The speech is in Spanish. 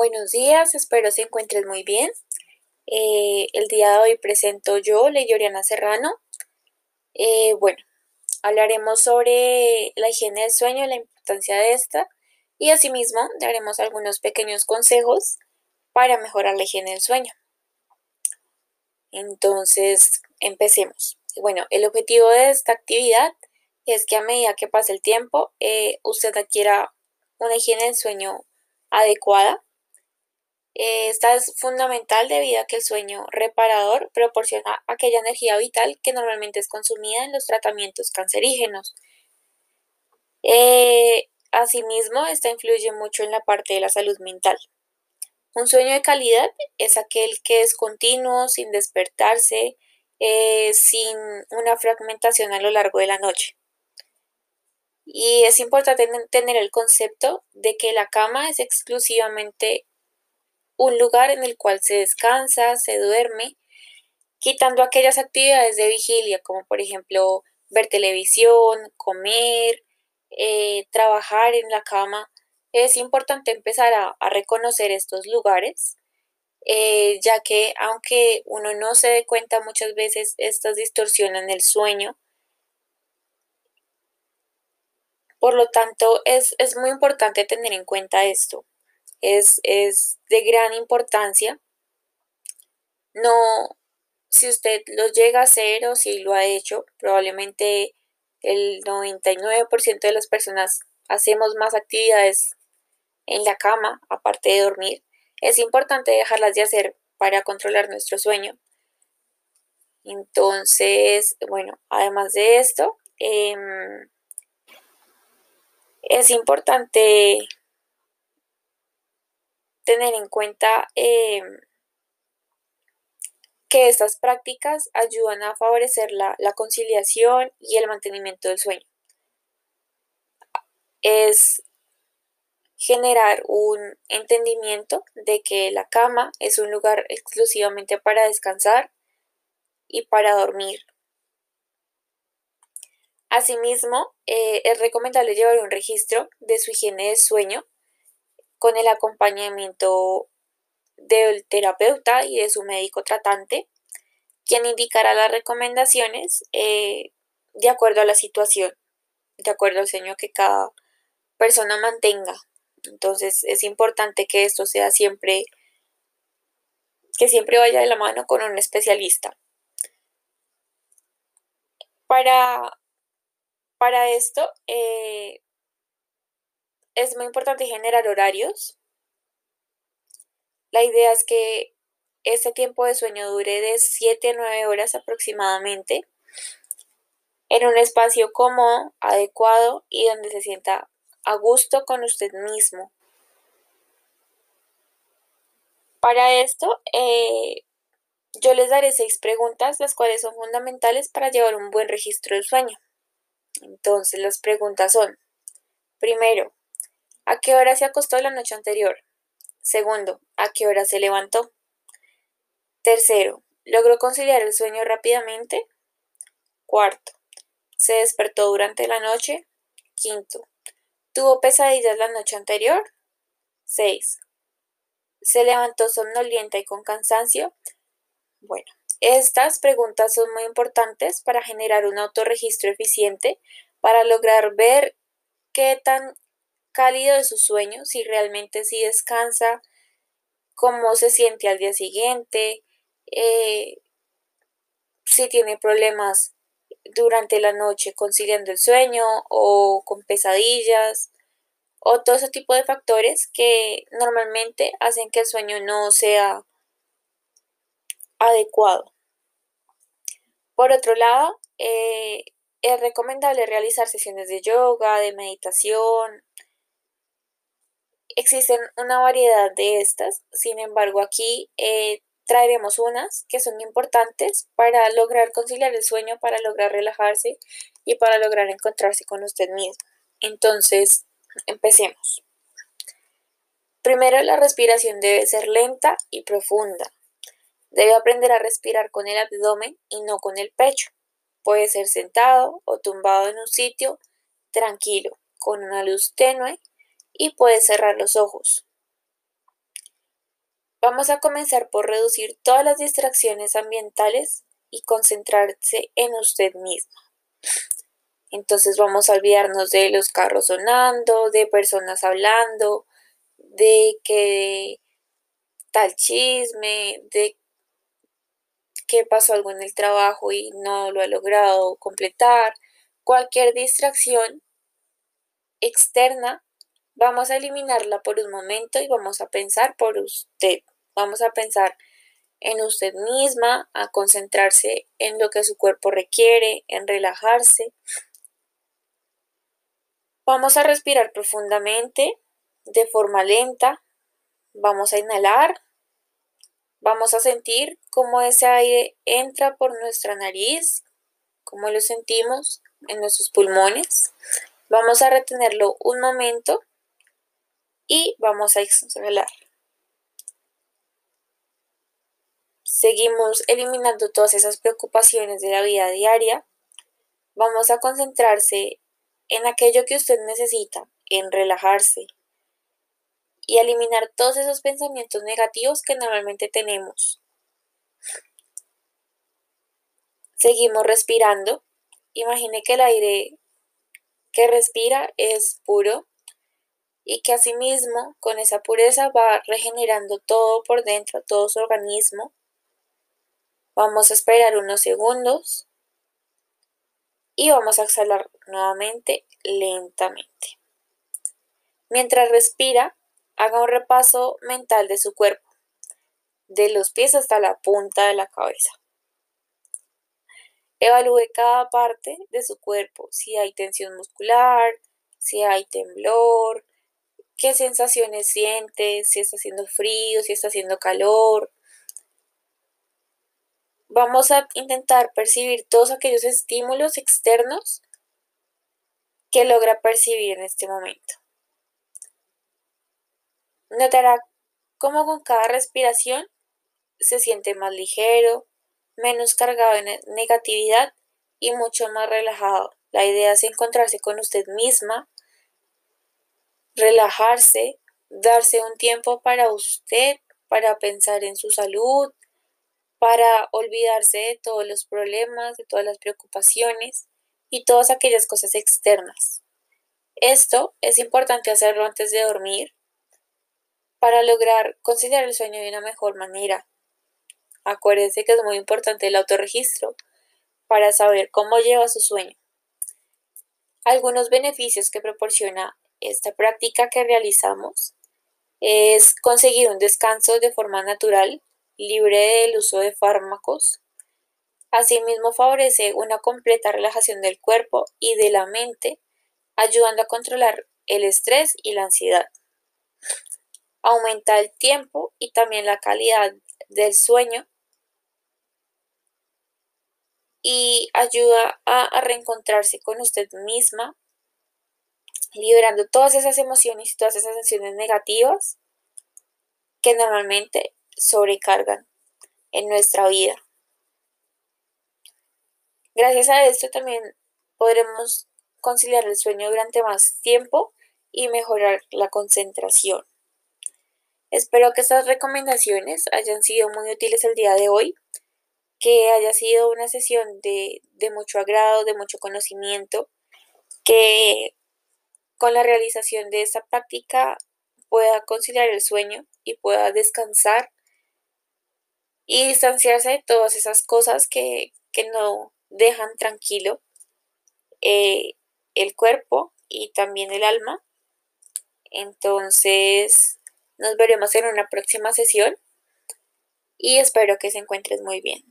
Buenos días, espero se encuentres muy bien. Eh, el día de hoy presento yo, Ley Oriana Serrano. Eh, bueno, hablaremos sobre la higiene del sueño, la importancia de esta y asimismo daremos algunos pequeños consejos para mejorar la higiene del sueño. Entonces, empecemos. Bueno, el objetivo de esta actividad es que a medida que pase el tiempo, eh, usted adquiera una higiene del sueño adecuada esta es fundamental debido a que el sueño reparador proporciona aquella energía vital que normalmente es consumida en los tratamientos cancerígenos. Eh, asimismo, esta influye mucho en la parte de la salud mental. Un sueño de calidad es aquel que es continuo, sin despertarse, eh, sin una fragmentación a lo largo de la noche. Y es importante tener el concepto de que la cama es exclusivamente un lugar en el cual se descansa, se duerme, quitando aquellas actividades de vigilia, como por ejemplo ver televisión, comer, eh, trabajar en la cama. Es importante empezar a, reconocer estos lugares, eh, ya que aunque uno no se dé cuenta muchas veces, estas distorsionan el sueño. Por lo tanto, es, es muy importante tener en cuenta esto es, de gran importancia. No, si usted lo llega a hacer o si lo ha hecho, probablemente el 99% de las personas hacemos más actividades en la cama, aparte de dormir. Es importante dejarlas de hacer para controlar nuestro sueño. Entonces, bueno, además de esto, em, es importante tener en cuenta em, que estas prácticas ayudan a favorecer la, conciliación y el mantenimiento del sueño. Es generar un entendimiento de que la cama es un lugar exclusivamente para descansar y para dormir. Asimismo, eh, es recomendable llevar un registro de su higiene de sueño con el acompañamiento del terapeuta y de su médico tratante, quien indicará las recomendaciones eh, de acuerdo a la situación, de acuerdo al sueño que cada persona mantenga. Entonces es importante que esto sea siempre, que siempre vaya de la mano con un especialista. Para, para esto, eh, es muy importante generar horarios. La idea es que ese tiempo de sueño dure de 7 a 9 horas aproximadamente en un espacio cómodo, adecuado y donde se sienta a gusto con usted mismo. Para esto, eh, yo les daré seis preguntas, las cuales son fundamentales para llevar un buen registro del sueño. Entonces, las preguntas son, primero, ¿A qué hora se acostó la noche anterior? Segundo, ¿a qué hora se levantó? Tercero, ¿logró conciliar el sueño rápidamente? Cuarto, ¿se despertó durante la noche? Quinto, ¿tuvo pesadillas la noche anterior? Seis, ¿se levantó somnolienta y con cansancio? Bueno, estas preguntas son muy importantes para generar un autorregistro eficiente para lograr ver qué tan cálido de su sueño, si realmente sí descansa, cómo se siente al día siguiente, eh, si tiene problemas durante la noche conciliando el sueño o con pesadillas o todo ese tipo de factores que normalmente hacen que el sueño no sea adecuado. Por otro lado, eh, es recomendable realizar sesiones de yoga, de meditación, Existen una variedad de estas, sin embargo aquí eh, traeremos unas que son importantes para lograr conciliar el sueño, para lograr relajarse y para lograr encontrarse con usted mismo. Entonces, empecemos. Primero, la respiración debe ser lenta y profunda. Debe aprender a respirar con el abdomen y no con el pecho. Puede ser sentado o tumbado en un sitio tranquilo, con una luz tenue y puede cerrar los ojos. Vamos a comenzar por reducir todas las distracciones ambientales y concentrarse en usted misma. Entonces vamos a olvidarnos de los carros sonando, de personas hablando, de que tal chisme, de que pasó algo en el trabajo y no lo ha logrado completar. Cualquier distracción externa, vamos a eliminarla por un momento y vamos a pensar por usted. Vamos a pensar en usted misma, a concentrarse en lo que su cuerpo requiere, en relajarse. Vamos a respirar profundamente, de forma lenta. Vamos a inhalar. Vamos a sentir cómo ese aire entra por nuestra nariz, cómo lo sentimos en nuestros pulmones. Vamos a retenerlo un momento y vamos a exhalar. Seguimos eliminando todas esas preocupaciones de la vida diaria. Vamos a concentrarse en aquello que usted necesita, en relajarse y eliminar todos esos pensamientos negativos que normalmente tenemos. Seguimos respirando. Imagine que el aire que respira es puro y que asimismo con esa pureza va regenerando todo por dentro, todo su organismo Vamos a esperar unos segundos y vamos a exhalar nuevamente lentamente. Mientras respira, haga un repaso mental de su cuerpo, de los pies hasta la punta de la cabeza. Evalúe cada parte de su cuerpo, si hay tensión muscular, si hay temblor, qué sensaciones siente, si está haciendo frío, si está haciendo calor, vamos a intentar percibir todos aquellos estímulos externos que logra percibir en este momento. Notará cómo con cada respiración se siente más ligero, menos cargado en negatividad y mucho más relajado. La idea es encontrarse con usted misma, relajarse, darse un tiempo para usted, para pensar en su salud, para olvidarse de todos los problemas, de todas las preocupaciones y todas aquellas cosas externas. Esto es importante hacerlo antes de dormir para lograr conciliar el sueño de una mejor manera. Acuérdense que es muy importante el autorregistro para saber cómo lleva su sueño. Algunos beneficios que proporciona esta práctica que realizamos es conseguir un descanso de forma natural libre del uso de fármacos. Asimismo, favorece una completa relajación del cuerpo y de la mente, ayudando a controlar el estrés y la ansiedad. Aumenta el tiempo y también la calidad del sueño y ayuda a, reencontrarse con usted misma, liberando todas esas emociones y todas esas sensaciones negativas que normalmente sobrecargan en nuestra vida. Gracias a esto también podremos conciliar el sueño durante más tiempo y mejorar la concentración. Espero que estas recomendaciones hayan sido muy útiles el día de hoy, que haya sido una sesión de, de mucho agrado, de mucho conocimiento, que con la realización de esta práctica pueda conciliar el sueño y pueda descansar y distanciarse de todas esas cosas que, no dejan tranquilo eh, el cuerpo y también el alma. Entonces, nos veremos en una próxima sesión y espero que se encuentres muy bien.